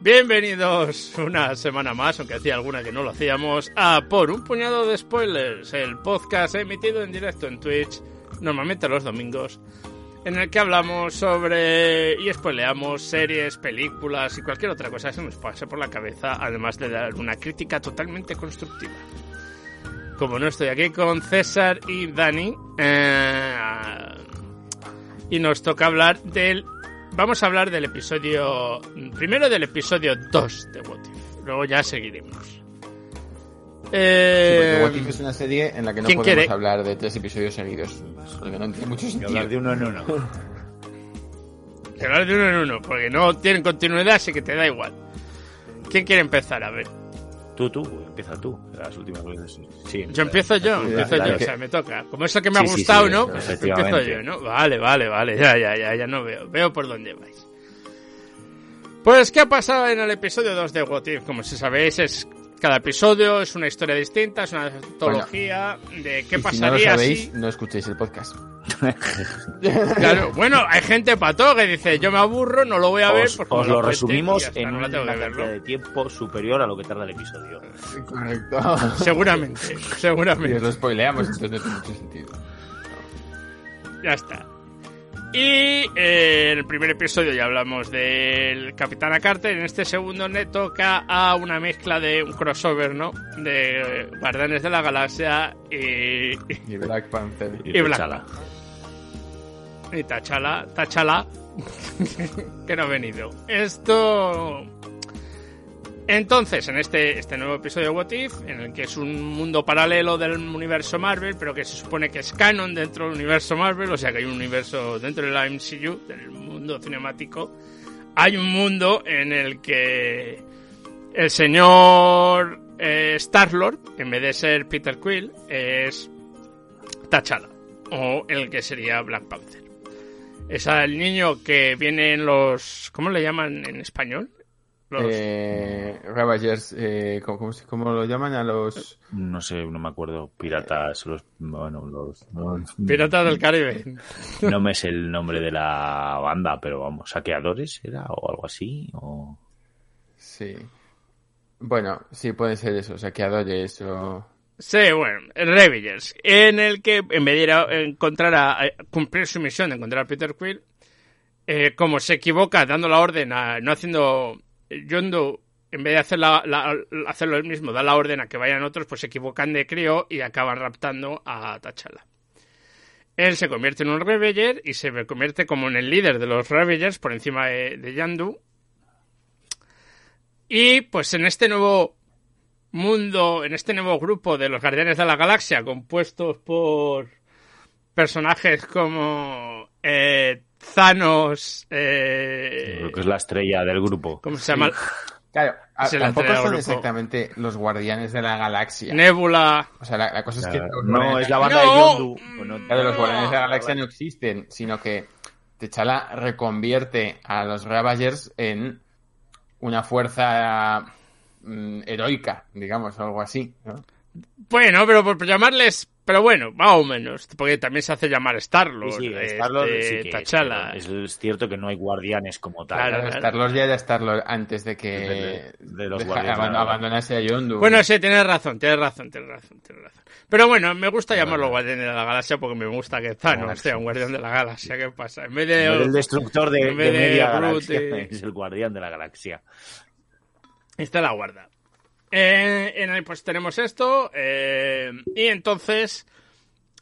Bienvenidos una semana más, aunque hacía alguna que no lo hacíamos, a Por un puñado de spoilers, el podcast emitido en directo en Twitch, normalmente los domingos, en el que hablamos sobre y spoileamos series, películas y cualquier otra cosa que se nos pase por la cabeza, además de dar una crítica totalmente constructiva. Como no estoy aquí con César y Dani, eh, y nos toca hablar del vamos a hablar del episodio. Primero del episodio 2 de What If. Luego ya seguiremos. Eh, sí, What If es una serie en la que no podemos quiere? hablar de tres episodios seguidos. Porque no tiene mucho sentido. hablar de uno en uno. hablar de uno en uno, porque no tienen continuidad, así que te da igual. ¿Quién quiere empezar? A ver. Tú, tú, empieza tú. Las últimas veces. Sí, yo empiezo yo, empiezo yo, o sea, me toca. Como es lo que me ha sí, gustado, sí, ¿no? Pues empiezo yo, ¿no? Vale, vale, vale, ya, ya, ya, ya no veo. Veo por dónde vais. Pues, ¿qué ha pasado en el episodio 2 de What If? Como si sabéis, es cada episodio es una historia distinta, es una antología bueno, de qué pasaría si no lo sabéis, si... no escuchéis el podcast. claro, bueno, hay gente pato que dice, yo me aburro, no lo voy a ver. Os, porque os lo, lo resumimos está, en no una cantidad de tiempo superior a lo que tarda el episodio. Correcto. Seguramente, Y seguramente. os lo spoileamos, entonces no tiene mucho sentido. Ya está. Y eh, en el primer episodio ya hablamos del Capitán Carter. En este segundo le toca a una mezcla de un crossover, ¿no? De Guardianes de la Galaxia y, Y Black Panther. Y Black T'Challa. y Tachala, Tachala, que no ha venido. Esto. Entonces, en este, este nuevo episodio de What If, en el que es un mundo paralelo del universo Marvel, pero que se supone que es canon dentro del universo Marvel, o sea que hay un universo dentro de la MCU, del mundo cinemático, hay un mundo en el que el señor eh, Star-Lord, en vez de ser Peter Quill, es T'Challa, o el que sería Black Panther. Es el niño que viene en los... ¿Cómo le llaman en español? Los... Eh, Ravagers, eh, ¿cómo, lo llaman a los...? No sé, no me acuerdo. Piratas, los. Bueno, los. los- Piratas del Caribe. No me sé el nombre de la banda, pero vamos, saqueadores era o algo así. O... Sí. Bueno, sí, pueden ser eso, saqueadores o... Sí, bueno, Ravagers, en el que en vez de ir a encontrar a, a cumplir su misión de encontrar a Peter Quill, eh, como se equivoca dando la orden a no haciendo Yondu, en vez de hacer la, hacerlo él mismo, da la orden a que vayan otros, pues se equivocan de crío y acaban raptando a T'Challa. Él se convierte en un Ravager y se convierte como en el líder de los Ravagers por encima de, de Yandu. Y pues en este nuevo mundo, en este nuevo grupo de los Guardianes de la Galaxia, compuestos por personajes como eh, Thanos, eh, Creo que es la estrella del grupo. ¿cómo se llama? Claro, a- tampoco son grupo. exactamente los guardianes de la galaxia. Nebula. O sea, la, la cosa es que... No, es la banda No. de Yondu. Bueno, Claro, los No. guardianes de la galaxia no existen, sino que T'Challa reconvierte a los Ravagers en una fuerza mm, heroica, digamos, o algo así, ¿no? Bueno, pero por llamarles, pero bueno, más o menos, porque también se hace llamar Star-Lord, Sí, sí, este, Star-Lord sí que es, cierto que no hay guardianes como tal. Claro. Star-Lord ya era Star-Lord antes de que De- de los deja- guardianes abandonase a Yondu. Bueno, sí, tienes razón, tienes razón, tienes razón, tienes razón. Pero bueno, me gusta llamarlo Guardián de la Galaxia porque me gusta que Thanos sea un Guardián de la Galaxia. ¿Qué pasa? En vez de... No el destructor de, en vez de de media galaxia, y- es el guardián de la galaxia. Esta la guarda. Eh, en el, pues tenemos esto. eh, y entonces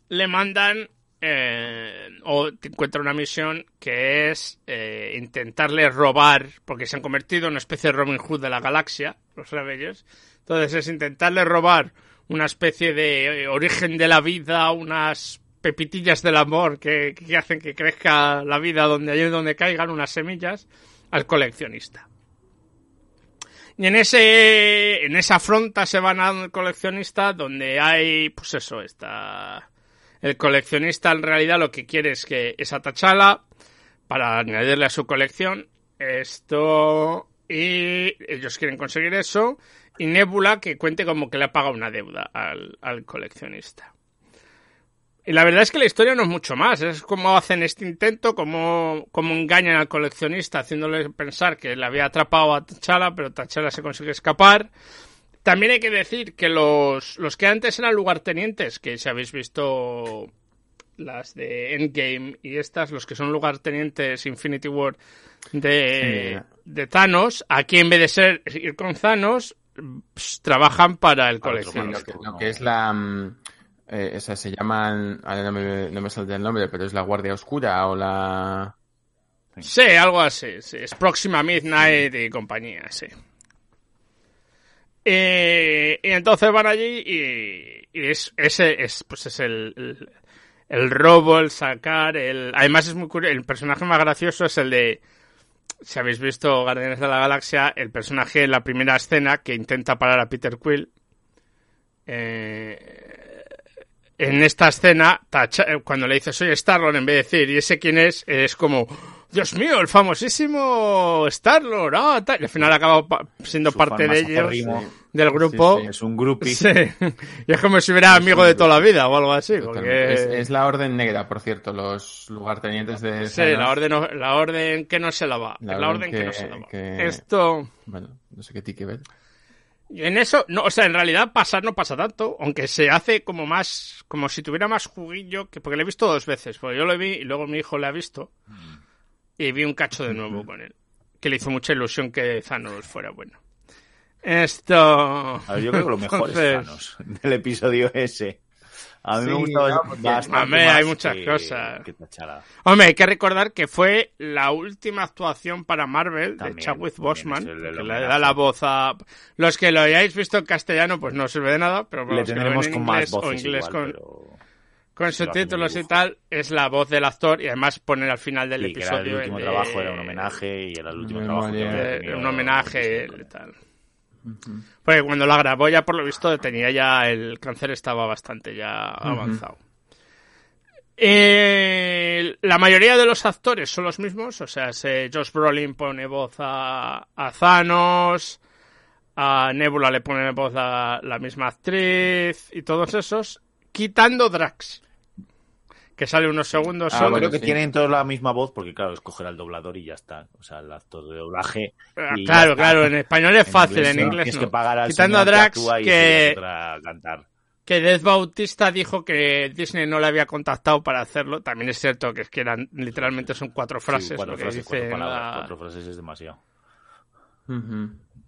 le mandan. eh, o encuentra una misión que es eh, intentarle robar. Porque se han convertido en una especie de Robin Hood de la galaxia. Los Ravagers. Entonces es intentarle robar una especie de eh, origen de la vida. Unas pepitillas del amor que, que hacen que crezca la vida donde hay donde caigan unas semillas al coleccionista. Y en ese en esa afronta se van al coleccionista donde hay pues eso, está el coleccionista en realidad lo que quiere es que esa tachala para añadirle a su colección esto y ellos quieren conseguir eso y Nebula que cuente como que le ha pagado una deuda al, al coleccionista. Y la verdad es que la historia no es mucho más. Es cómo hacen este intento, cómo, cómo engañan al coleccionista haciéndole pensar que le había atrapado a T'Challa, pero T'Challa se consigue escapar. También hay que decir que los, los que antes eran lugartenientes, que si habéis visto las de Endgame y estas, los que son lugartenientes Infinity War de, Sí. de Thanos, aquí en vez de ser ir con Thanos, pues, trabajan para el coleccionista. lo, que, no. lo que es la. Eh, se llaman. No me, no me saldrá el nombre, pero es la Guardia Oscura o la. Sí, algo así. sí. Es Próxima Midnight y compañía, sí. Eh, y entonces van allí y, y es, ese es, pues es el, el, el robo, el sacar, el... Además es muy curioso, el personaje más gracioso es el de... Si habéis visto Guardianes de la Galaxia, el personaje en la primera escena que intenta parar a Peter Quill. Eh, en esta escena, eh, cuando le dice soy Star-Lord, en vez de decir, ¿y ese quién es? Es como, Dios mío, el famosísimo Star-Lord. ah, tal. Al final acaba siendo Su parte de ellos, del grupo. Sí, sí. Es un groupie. Y es como si hubiera amigo de toda la vida o algo así. Porque... Es, es la Orden Negra, por cierto, los lugartenientes de. Sí, la orden, la orden que no se la va. La La, orden orden que, que- no se la va. que- Esto. Bueno, no sé qué tiene que ver. En eso, no, o sea, en realidad pasar no pasa tanto, aunque se hace como más, como si tuviera más juguillo, que porque lo he visto dos veces, porque yo lo vi y luego mi hijo lo ha visto y vi un cacho de nuevo con él, que le hizo mucha ilusión que Thanos fuera bueno. Esto. A ver, yo creo que lo mejor es Entonces, Thanos del episodio ese. A mí me Sí, gustaba no, bastante Hombre, más hay muchas que- cosas. que. Hombre, hay que recordar que fue la última actuación para Marvel También, de Chadwick Boseman, el- el que le da la voz a... Los que lo hayáis visto en castellano, pues no sirve de nada, pero Le tendremos con más inglés o voces inglés igual, con, pero... con subtítulos y tal, es la voz del actor y además poner al final del Sí, que era el episodio... último de- trabajo, era un homenaje y era el último trabajo que había tenido un homenaje y tal. Porque cuando la grabó ya por lo visto tenía ya el cáncer estaba bastante ya avanzado. Eh, la mayoría de los actores son los mismos, o sea, se, Josh Brolin pone voz a, a Thanos, a Nebula le pone voz a la misma actriz y todos esos, quitando Drax, que sale unos segundos Ah, solo. bueno, Creo que sí. tienen todos la misma voz porque, claro, escoger al doblador y ya está. O sea, el actor de doblaje. Ah, claro, claro, en español es fácil, en no, inglés Tienes no. que pagar al Quitando a señor que Drax, que, se otra a cantar. que Death Bautista dijo que Disney no le había contactado para hacerlo. También es cierto que es que eran literalmente son cuatro frases Sí, cuatro lo que frases, dice cuatro palabras. la- Cuatro frases es demasiado.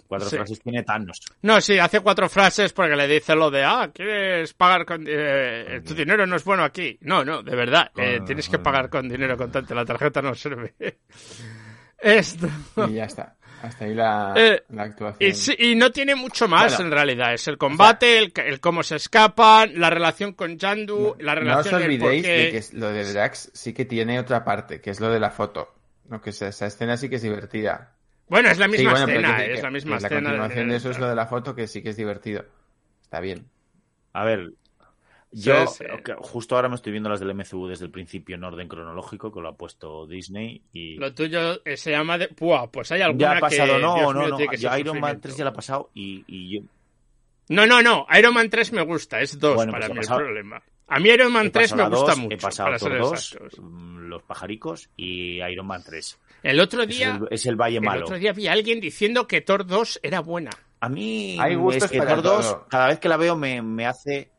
Cuatro Sí. frases tiene Thanos. No, sí, hace cuatro frases porque le dice lo de, ah, ¿quieres pagar con... eh, tu dinero no es bueno aquí? No, no, de verdad, eh, Con- tienes que pagar con dinero contante, la tarjeta no sirve. Esto... Y ya está. Hasta ahí la, Eh, la actuación. Y, sí, y no tiene mucho más Bueno. en realidad. Es el combate, el, el cómo se escapan, la relación con Yandu, la no os relación el olvidéis por qué- de que lo de Drax sí que tiene otra parte, que es lo de la foto. No, que esa, esa escena sí que es divertida. Bueno, es la misma Sí, bueno, pero escena, que- es la misma escena. La continuación de- de eso es lo de la foto, que sí que es divertido. Está bien. A ver, yo Sí, sí. que justo ahora me estoy viendo las del MCU desde el principio en orden cronológico, que lo ha puesto Disney. Y Lo tuyo eh, se llama de... Buah, pues hay alguna ya ha pasado, que, no, Dios no, mío, no. ser Iron Man sufrimiento. 3 ya la ha pasado y, y yo No, no, no. Iron Man 3 me gusta, es 2 Bueno, para pues mí el problema. A mí Iron Man he 3 me gusta dos, mucho. He pasado para ser Thor 2, exactos. mm, Los Pajaricos y Iron Man 3. El otro Es día... el, es el Valle El Malo. otro día vi a alguien diciendo que Thor 2 era buena. A mí Hay gustos es que para Thor 2, todo. cada vez que la veo me, me hace...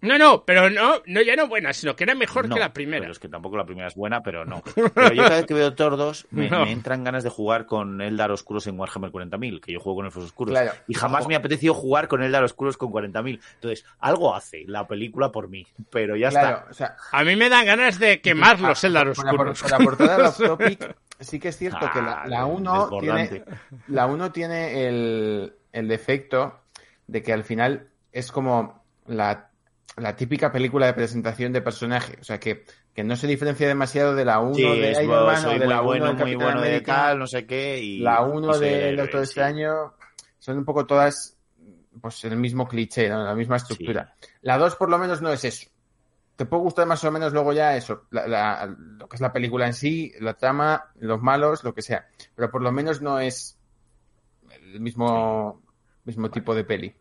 No, no, pero no, no ya no buena, sino que era mejor No, que la primera. Pero es que tampoco la primera es buena, pero no. Pero yo cada vez que veo Thor 2 me, No. me entran ganas de jugar con Eldar Oscuros en Warhammer 40.000, que yo juego con Elfos Oscuros. Claro. Y jamás me ha apetecido jugar con Eldar Oscuros con 40.000. Entonces, algo hace la película por mí, pero ya claro, está. o sea, A mí me dan ganas de quemar los Ah, Eldar por- Oscuros. Por aportar al off topic, sí que es cierto que la, Ah, la 1 desbordante. tiene, la uno tiene el, el defecto de que al final es como la, la típica película de presentación de personaje. O sea, que, que no se diferencia demasiado de la 1 Sí, de Iron Man o soy de muy la 1 bueno, de bueno de tal, no sé qué. Y, la y 1 soy el de héroe, Doctor. Extraño son un poco todas pues el mismo cliché, ¿no? la misma estructura. La 2 por lo menos no es eso. Te puede gustar más o menos luego ya eso, la- la- lo que es la película en sí, la trama, los malos, lo que sea. Pero por lo menos no es el mismo, mismo tipo de peli.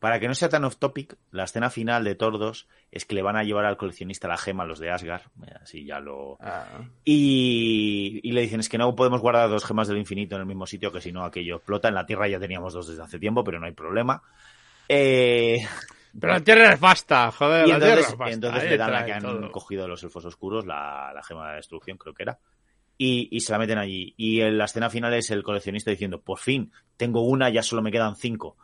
Para que no sea tan off topic, la escena final de Tordos es que le van a llevar al coleccionista la gema, los de Asgard, así ya lo... Ah. Y, y le dicen, es que no podemos guardar dos gemas del infinito en el mismo sitio, que si no aquello explota. En la Tierra ya teníamos dos desde hace tiempo, pero no hay problema. Eh, Pero la Tierra es vasta, joder, y la Tierra entonces, es vasta. entonces ahí le dan la que han todo. cogido los elfos oscuros, la, la gema de la destrucción, creo que era. Y, y se la meten allí. Y en la escena final es el coleccionista diciendo, por fin, tengo una, ya solo me quedan cinco.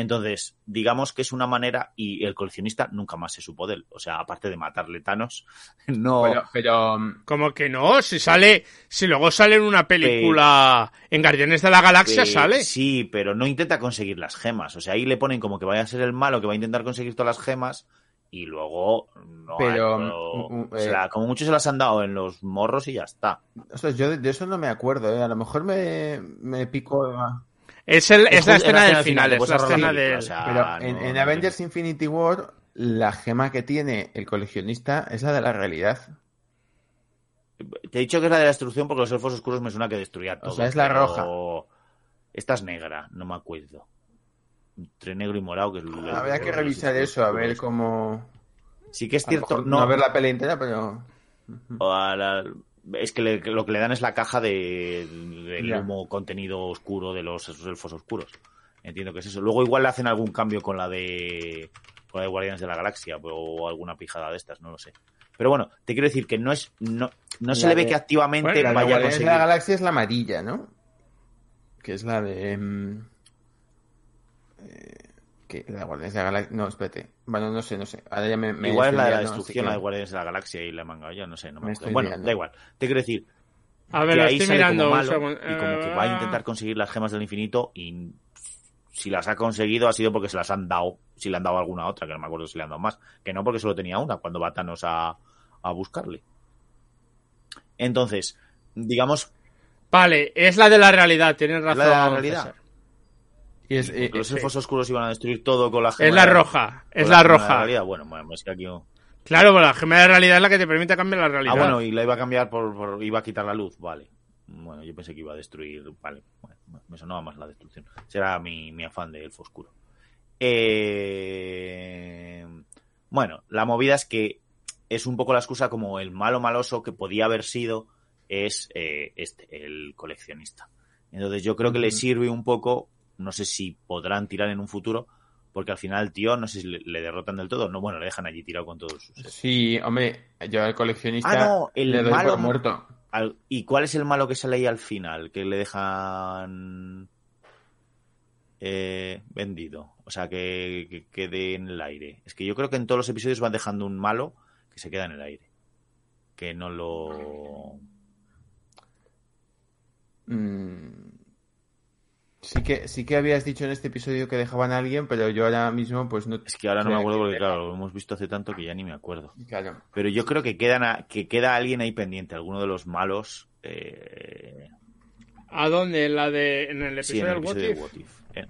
Entonces, digamos que es una manera, y el coleccionista nunca más se supo de él. O sea, aparte de matarle Thanos, no. Bueno, pero mm, Como que no, si sale, si luego sale en una película en Guardianes de la Galaxia, Eh, sale. Sí, pero no intenta conseguir las gemas. O sea, ahí le ponen como que vaya a ser el malo que va a intentar conseguir todas las gemas y luego no Pero, hay- mm, mm, se la- como mucho se las han dado en los morros y ya está. ostras, yo de, de eso no me acuerdo, ¿eh? A lo mejor me, me pico. Es, el, es, la Es escena la del escena final, final, es puedes la escena del... o Pero en, Avengers Infinity War, la gema que tiene el coleccionista es la de la realidad. Te he dicho que es la de la destrucción porque los elfos oscuros me suena que destruía todo. sea, es la pero roja. Esta es negra, no me acuerdo. Entre negro y morado, que es el- Habría que revisar eso, a ver cómo. Sí que es a lo cierto, mejor no, no ver la peli entera, pero. O a la- es que le- lo que le dan es la caja de, del Ya. humo contenido oscuro de los esos elfos oscuros. Entiendo que es eso. Luego igual le hacen algún cambio con la de con la de Guardianes de la Galaxia o alguna pijada de estas, no lo sé. Pero bueno, te quiero decir que no es no, no se La le ve de- que activamente Bueno, La de vaya a Guardianes de conseguir. la Galaxia es la amarilla, ¿no? Que es la de. mm, eh, que la Guardianes de la Galaxia. No, espérate. Bueno, no sé, no sé. Ahora ya me. me Igual es la de la destrucción, la de Guardianes de la Galaxia y la manga, ya no sé, no me Me estoy Bueno, liando. da igual. Te quiero decir A ver, que ahí estoy sale mirando. como malo y como que va a Eh, intentar conseguir las gemas del infinito y si las ha conseguido ha sido porque se las han dado, si le han dado alguna otra, que no me acuerdo si le han dado más, que no porque solo tenía una cuando va Thanos a, a buscarle. Entonces, digamos, Vale, es la de la realidad, tienes es razón. la de la realidad. Y es, eh, los sí. elfos oscuros iban a destruir todo con la gema. Es la roja, es la roja. realidad. Bueno, bueno, es que aquí... Claro, pero la gema de realidad es la que te permite cambiar la realidad. Ah, bueno, y la iba a cambiar por, por- iba a quitar la luz, vale. Bueno, yo pensé que iba a destruir, vale. Bueno, me sonaba más la destrucción. Será mi, mi afán de elfo oscuro. Eh, Bueno, la movida es que es un poco la excusa como el malo maloso que podía haber sido es eh, este, el coleccionista. Entonces yo creo que le sirve un poco, no sé si podrán tirar en un futuro, porque al final, tío, no sé si le, le derrotan del todo. No, bueno, le dejan allí tirado con todos sus... Sí, hombre, yo al coleccionista Ah, no, el le doy malo- por muerto. Al- ¿Y cuál es el malo que sale ahí al final? Que le dejan eh, vendido. O sea, que, que quede en el aire. Es que yo creo que en todos los episodios van dejando un malo que se queda en el aire. Que no lo... Mm, Sí que, sí que habías dicho en este episodio que dejaban a alguien, pero yo ahora mismo pues no... Es que ahora no me acuerdo que- porque, claro, lo hemos visto hace tanto que ya ni me acuerdo. Claro. Pero yo creo que, quedan a- que queda alguien ahí pendiente, alguno de los malos. eh, ¿A dónde? ¿En, la de, ¿En el sí, episodio en el del What If? What If, eh.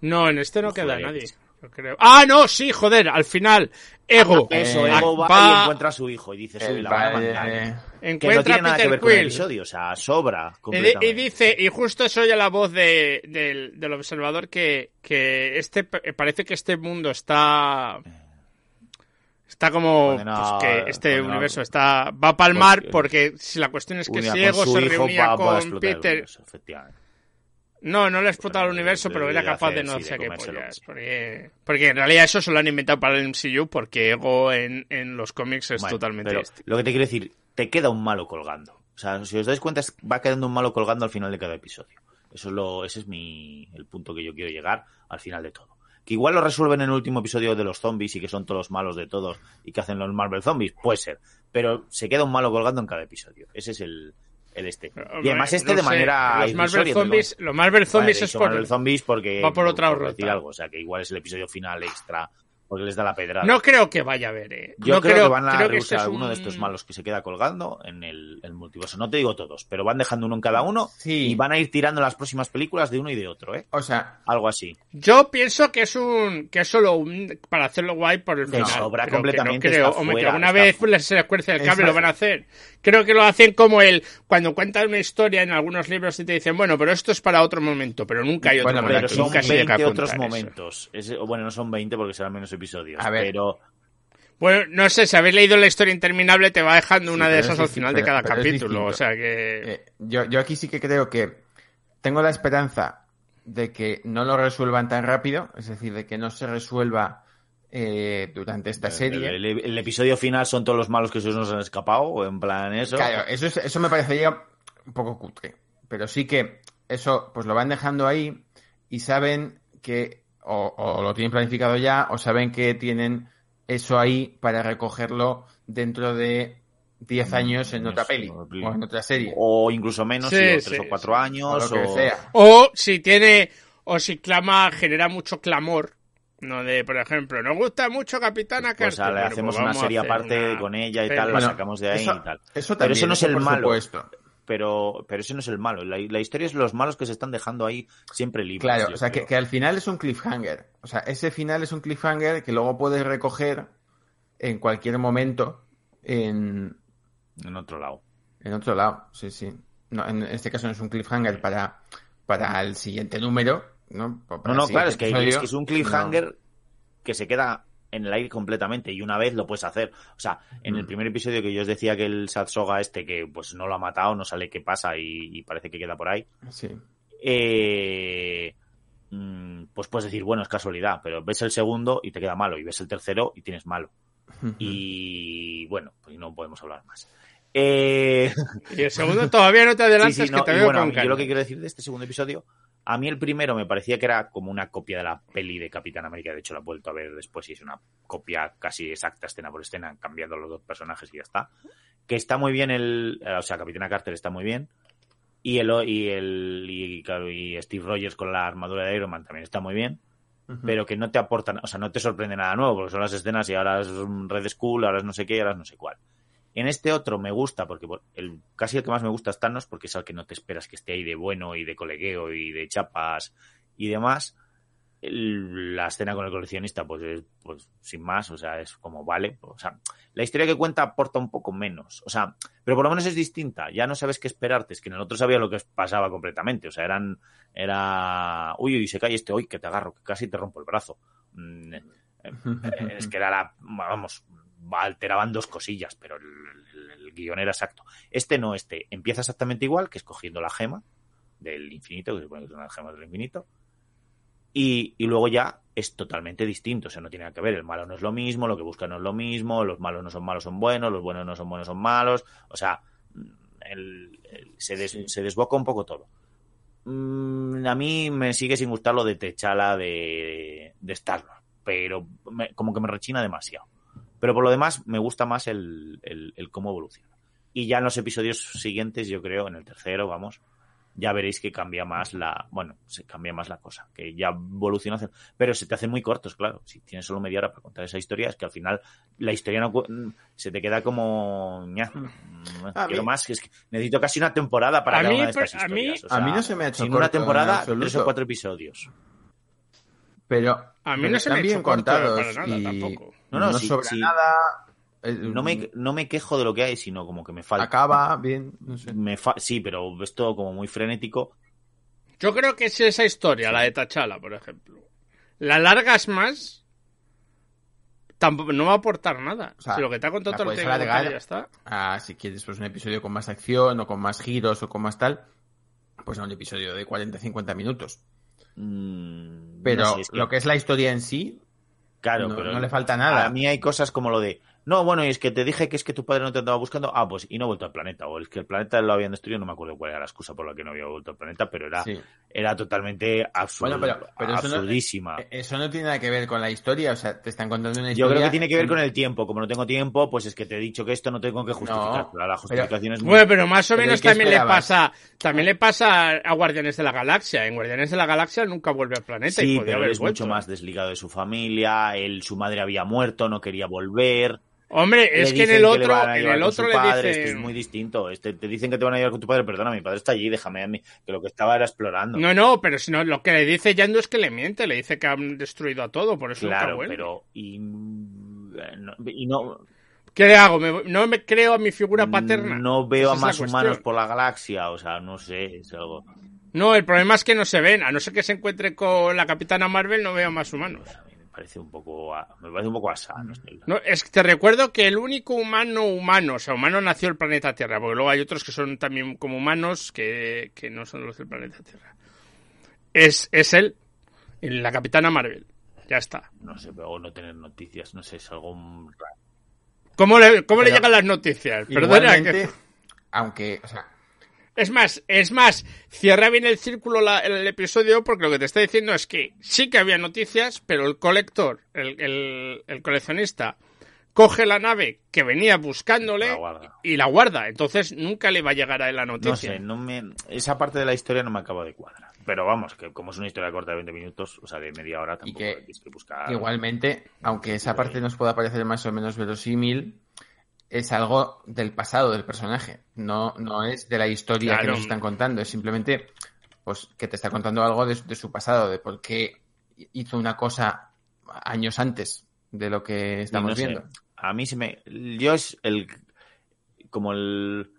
No, en este no queda nadie. Yo creo. Ah, no, sí, joder, al final. Ego. Eso, Eh, Ego va, va- y encuentra a su hijo y dice, soy El la van a padre- mandar. Que no Encuentra tiene a nada que Peter ver con el episodio, o sea, sobra Y, y dice, y justo se oye la voz de, del, del observador que, que este parece que este mundo está está como Condenado- pues, que este condenado. universo está va a palmar Pues, porque si la cuestión es que si Ego se reunía con Peter universo, efectivamente. No no le ha explotado el universo pero era capaz de no sí, sé qué pollas porque, porque en realidad eso se lo han inventado para el MCU porque Ego en, en los cómics es Bueno, totalmente pero. Lo que te quiero decir, te queda un malo colgando. O sea, si os dais cuenta, es- va quedando un malo colgando al final de cada episodio. Eso es lo, ese es mi, el punto que yo quiero llegar al final de todo. Que igual lo resuelven en el último episodio de los zombies y que son todos los malos de todos y que hacen los Marvel zombies, puede ser. Pero se queda un malo colgando en cada episodio. Ese es el, el este. y además este no de sé, manera los Marvel zombies los Marvel zombies es por Marvel zombies porque va por otra decir ruta. algo. O sea, que igual es el episodio final extra porque les da la pedrada. No creo que vaya a haber, ¿eh? Yo no creo, que van a reusar este es alguno de estos malos que se queda colgando en el, el multiverso. No te digo todos, pero van dejando uno en cada uno Sí. y van a ir tirando las próximas películas de uno y de otro, ¿eh? O sea, Algo así. Yo pienso que es un que es solo un para hacerlo guay por el De final. sobra pero que completamente, no creo, está hombre, que alguna está vez fuera. les se cuerce el cable Exacto. lo van a hacer. Creo que lo hacen como el cuando cuentan una historia en algunos libros y te dicen, bueno, pero esto es para otro momento, pero nunca hay otro Bueno, momento. Pero son nunca se llega a 20 otros momentos. Es- bueno, no son 20 porque serán menos episodios. A ver. Pero Bueno, no sé, si habéis leído la historia interminable te va dejando Sí, una de esas es al final de cada capítulo, o sea que eh, yo, yo aquí sí que creo que tengo la esperanza de que no lo resuelvan tan rápido, es decir, de que no se resuelva eh, durante esta serie. El, el- el episodio final son todos los malos que se nos han escapado, o en plan eso. Claro, eso, es- eso me parecería un poco cutre. Pero sí que eso, pues lo van dejando ahí y saben que o, o lo tienen planificado ya o saben que tienen eso ahí para recogerlo dentro de 10 años en otra peli o- en otra serie. O incluso menos, Sí, sí, o sí, tres o cuatro sí. años. o lo que o- sea. O si tiene, o si clama, genera mucho clamor. No de, por ejemplo, nos gusta mucho Capitana Pues Carter. le Bueno, hacemos pues una serie aparte una con ella y tal, la sacamos de ahí eso- y tal. Eso Pero también, eso no es eso el por malo. supuesto. Pero, pero ese no es el malo. La, la historia es los malos que se están dejando ahí siempre libres. Claro, o sea, que, que al final es un cliffhanger. O sea, ese final es un cliffhanger que luego puedes recoger en cualquier momento en, En otro lado. En otro lado, sí, sí. No, en este caso no es un cliffhanger para, para el siguiente número, ¿no? No, claro, es que, es que es un cliffhanger que se queda en el aire completamente y una vez lo puedes hacer. O sea, en el Mm. primer episodio que yo os decía que el Satsoga este que pues no lo ha matado, no sale qué pasa y, y parece que queda por ahí. Sí. eh, mm, pues puedes decir, bueno, es casualidad, pero ves el segundo y te queda malo y ves el tercero y tienes malo. Y bueno, pues no podemos hablar más. Eh, Y el segundo todavía no te adelantes Sí, sí, que te veo bueno, con yo lo que quiero decir de este segundo episodio, a mí el primero me parecía que era como una copia de la peli de Capitán América, de hecho la he vuelto a ver después y es una copia casi exacta escena por escena, cambiando los dos personajes y ya está. Que está muy bien el, o sea, Capitana Carter está muy bien. Y el, y el y, claro, y Steve Rogers con la armadura de Iron Man también está muy bien, pero que no te aportan, o sea, no te sorprende nada nuevo, porque son las escenas y ahora es Red Skull, ahora es no sé qué, ahora es no sé cuál. En este otro me gusta, porque por- el, casi el que más me gusta es Thanos, porque es al que no te esperas que esté ahí de bueno y de colegueo y de chapas y demás. El- la escena con el coleccionista, pues, es, pues sin más, o sea, es como vale. O sea, la historia que cuenta aporta un poco menos, o sea, pero por lo menos es distinta. Ya no sabes qué esperarte, es que en el otro sabía lo que pasaba completamente, o sea, eran, era, uy, uy, se cae este, uy, que te agarro, que casi te rompo el brazo. Mm, eh, es que era la, vamos, alteraban dos cosillas, pero el, el- el guion era exacto. Este no, este empieza exactamente igual, que es cogiendo la gema del infinito, que se supone que son las gemas del infinito, y, y luego ya es totalmente distinto, o sea, no tiene nada que ver, el malo no es lo mismo, lo que busca no es lo mismo, los malos no son malos, son buenos, los buenos no son buenos, son malos, o sea, el- se, des- se desboca un poco todo. Mm, a mí me sigue sin gustar lo de Techala de, de Star-Lord, pero me- como que me rechina demasiado. Pero por lo demás, me gusta más el, el- el cómo evoluciona. Y ya en los episodios siguientes, yo creo, en el tercero, vamos, ya veréis que cambia más la, bueno, se cambia más la cosa, que ya evoluciona, pero se te hacen muy cortos, claro. Si tienes solo media hora para contar esa historia, es que al final la historia no se te queda como, ña, mm, A quiero mí- más, que es que necesito casi una temporada para A cada mí, una de estas per- a mí- historias. o a mí sea, no se me ha hecho sin corto una temporada, tres o cuatro episodios. Pero, A mí no se me bien contados para nada y tampoco. No, no, no, sí, nada. eh, No me, no me quejo de lo que hay, sino como que me falta. Acaba bien, no sé. Me fa- sí, pero es todo como muy frenético. Yo creo que si esa historia, la de Tachala, por ejemplo, la largas más, tampoco, no va a aportar nada. O sea, si lo que te ha contado la alargar. ya está. Ah, si quieres pues un episodio con más acción o con más giros o con más tal, pues no un episodio de 40-50 minutos. Mm, Pero no sé, es que- lo que es la historia en sí, claro, no, pero no le falta nada. A mí hay cosas como lo de no, bueno, y es que te dije que es que tu padre no te andaba buscando, ah, pues, y no ha vuelto al planeta, o es que el planeta lo habían destruido, no me acuerdo cuál era la excusa por la que no había vuelto al planeta, pero era, Sí. era totalmente absurdo, Bueno, pero, pero eso, no, absurdísima. eh, eso no tiene nada que ver con la historia, o sea, te están contando una Yo historia. creo que tiene que ver con el tiempo. Como no tengo tiempo, pues es que te he dicho que esto no tengo que justificar. No, pero la justificación es muy... Bueno, pero más o Pero ¿y menos también le pasa, también le pasa a Guardianes de la Galaxia. En Guardianes de la Galaxia nunca vuelve al planeta y Sí, podía pero haber es vuelto. mucho más desligado de su familia. Él, su madre había muerto, no quería volver. Hombre, es que en el otro, a en el otro le que dicen... es muy distinto. Este, te dicen que te van a llevar con tu padre, perdona, mi padre está allí, déjame a mí. Que lo que estaba era explorando. No, no, pero si no, lo que le dice Yandu es que le miente, le dice que han destruido a todo, por eso claro, vuelve. pero. Y, no, y no, ¿Qué le hago? ¿Me- no me creo a mi figura paterna. no veo Esa a más humanos por la galaxia. O sea, no sé, es algo. No, el problema es que no se ven. A no ser que se encuentre con la Capitana Marvel, no veo más humanos. Parece un poco. a- Me parece un poco asano. este- No, es que te recuerdo que el único humano humano, o sea, humano nació el planeta Tierra, porque luego hay otros que son también como humanos que, que no son los del planeta Tierra. Es, es él, la Capitana Marvel. Ya está. No sé, pero no tener noticias, no sé, es algo raro. ¿Cómo le, cómo le llegan las noticias? Perdona, Igualmente, que- aunque, o sea, Es más, es más, cierra bien el círculo la- el episodio porque lo que te está diciendo es que sí que había noticias, pero el colector, el, el- el coleccionista, coge la nave que venía buscándole La y la guarda. Entonces nunca le va a llegar a él la noticia. No sé, no me, esa parte de la historia no me acaba de cuadrar. Pero vamos, que como es una historia corta de 20 minutos, o sea, de media hora, tampoco que- tienes que buscar. igualmente, aunque esa parte nos pueda parecer más o menos verosímil, es algo del pasado del personaje. No, no es de la historia que nos están contando. Es simplemente pues que te está contando algo de, de su pasado, de por qué hizo una cosa años antes de lo que estamos no sé, viendo. A mí se me. Yo es el. Como el.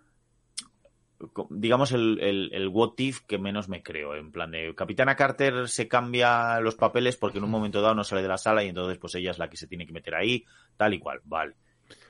Digamos el, el, el what if que menos me creo. En plan de. Capitana Carter se cambia los papeles porque en un momento dado no sale de la sala y entonces pues ella es la que se tiene que meter ahí, tal y cual. Vale.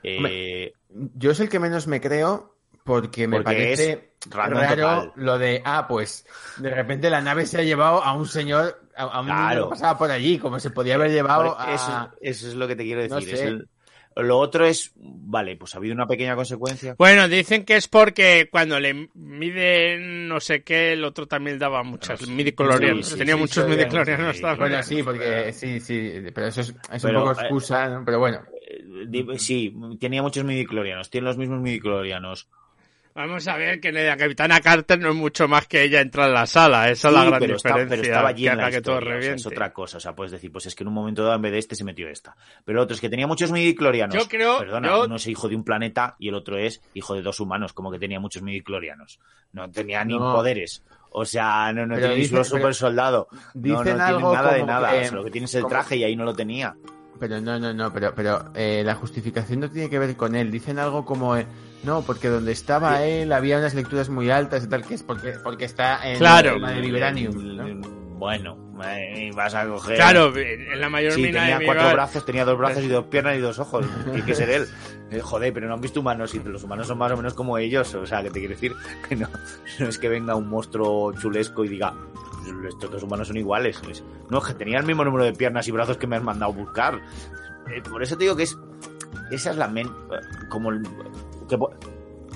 Eh, Yo es el que menos me creo porque me Porque parece raro lo de, ah, pues de repente la nave se ha llevado a un señor, a, a un niño Claro. que pasaba por allí, como se podía haber llevado a... eso, eso es lo que te quiero decir. no es sé. el- lo otro es, vale, pues ha habido una pequeña consecuencia. Bueno, dicen que es porque cuando le miden no sé qué, el otro también daba muchas Bueno, sí. sí, Tenía sí, muchos sí, midichlorianos sí, también. Bueno, sí, porque sí, sí, pero eso es, es Pero, un poco eh, excusa, ¿no? Pero bueno, Sí, tenía muchos midiclorianos, tiene los mismos midiclorianos. Vamos a ver que la Capitana Carter no es mucho más que ella entrar en la sala. Esa es la gran pero, está- diferencia. pero estaba allí que en la que todo historia, o sea, reviente. es otra cosa. O sea, puedes decir, pues es que en un momento dado en vez de este se metió esta. Pero el otro es que tenía muchos midiclorianos. Yo creo- Perdona, yo- uno es hijo de un planeta y el otro es hijo de dos humanos, como que tenía muchos midiclorianos. No tenía ni No. poderes. O sea, no, no solo pero- super soldado. No, no nada de nada. que- O sea, lo que tienes es el como- traje y ahí no lo tenía. Pero no, no, no, pero, pero eh, la justificación no tiene que ver con él. Dicen algo como, eh, no, porque donde estaba él había unas lecturas muy altas y tal, que es porque, porque está en Claro. la de Vibranium, ¿no? Bueno, eh, vas a coger. Claro, en la mayor Sí, mina tenía de cuatro brazos, tenía dos brazos y dos piernas y dos ojos. Tiene que ser él. Eh, joder, pero no han visto humanos y los humanos son más o menos como ellos. O sea, que te quiero decir que no, no es que venga un monstruo chulesco y diga, estos dos humanos son iguales. Es- no, que tenía el mismo número de piernas y brazos que me has mandado buscar. Eh, por eso te digo que es. Esa es la men. Como el. que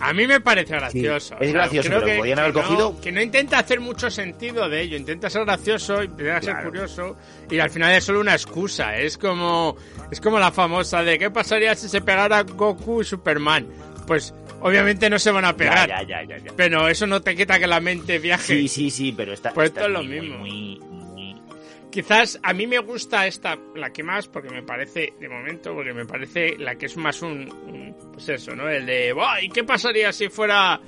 A mí me parece gracioso. es gracioso, pero podían haber cogido- No, que no intenta hacer mucho sentido de ello. Intenta ser gracioso, intenta ser Claro. curioso. Y al final es solo una excusa. Es como, es como la famosa de ¿qué pasaría si se pegara Goku y Superman? Pues obviamente no se van a pegar. Ya, ya, ya, ya, ya. Pero eso no te quita que la mente viaje. Sí, sí, sí, pero está. Pues está esto es lo muy, mismo. Muy, muy, Quizás a mí me gusta esta, la que más, porque me parece, de momento, porque me parece la que es más un, un- pues eso, ¿no? El de, "Buah, ¿y qué pasaría si fuera...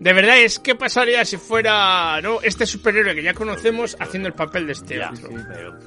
De verdad es, ¿qué pasaría si fuera, no, este superhéroe que ya conocemos haciendo el papel de este ya, otro? pero-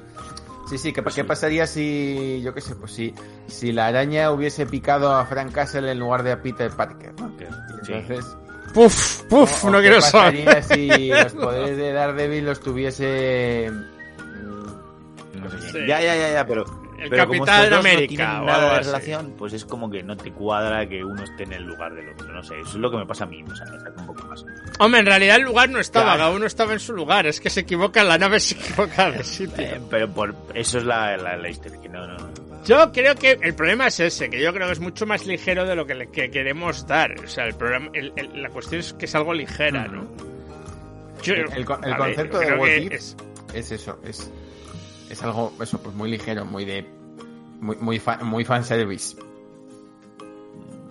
Sí, sí, ¿qué, qué pasaría si, yo qué sé, pues si, si la araña hubiese picado a Frank Castle en lugar de a Peter Parker, ¿no? que- sí. Entonces, Puf, puf, o- no qué quiero saber. pasaría si los poderes de Daredevil los tuviese... mm, No sé Sí. qué. Ya, ya, ya, ya, pero. El pero como Capitán dos América No nada de relación, pues es como que no te cuadra que uno esté en el lugar del otro. No sé, eso es lo que me pasa a mí. O sea, me saca un poco más. Hombre, en realidad el lugar no estaba, Claro. cada uno estaba en su lugar, es que se equivoca, la nave se equivoca de sitio. Eh, pero por eso es la, la, la historia. Que no, no. Yo creo que el problema es ese, que yo creo que es mucho más ligero de lo que, le- que queremos dar. O sea, el programa, el- el- la cuestión es que es algo ligera, ¿no? Yo- El- el co- el a ver, concepto de what if es- Es eso, es, es algo, eso, pues muy ligero, muy de, muy, muy, fan, muy fanservice.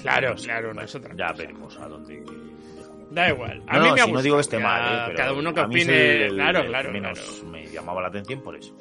Claro, claro, no es otra Ya cosa. veremos a dónde. Da igual. A No, mí no, me ha si no gustado. digo que esté Ya mal, ¿eh? pero cada uno que opine. el- el- claro, claro, menos claro. me llamaba la atención por eso.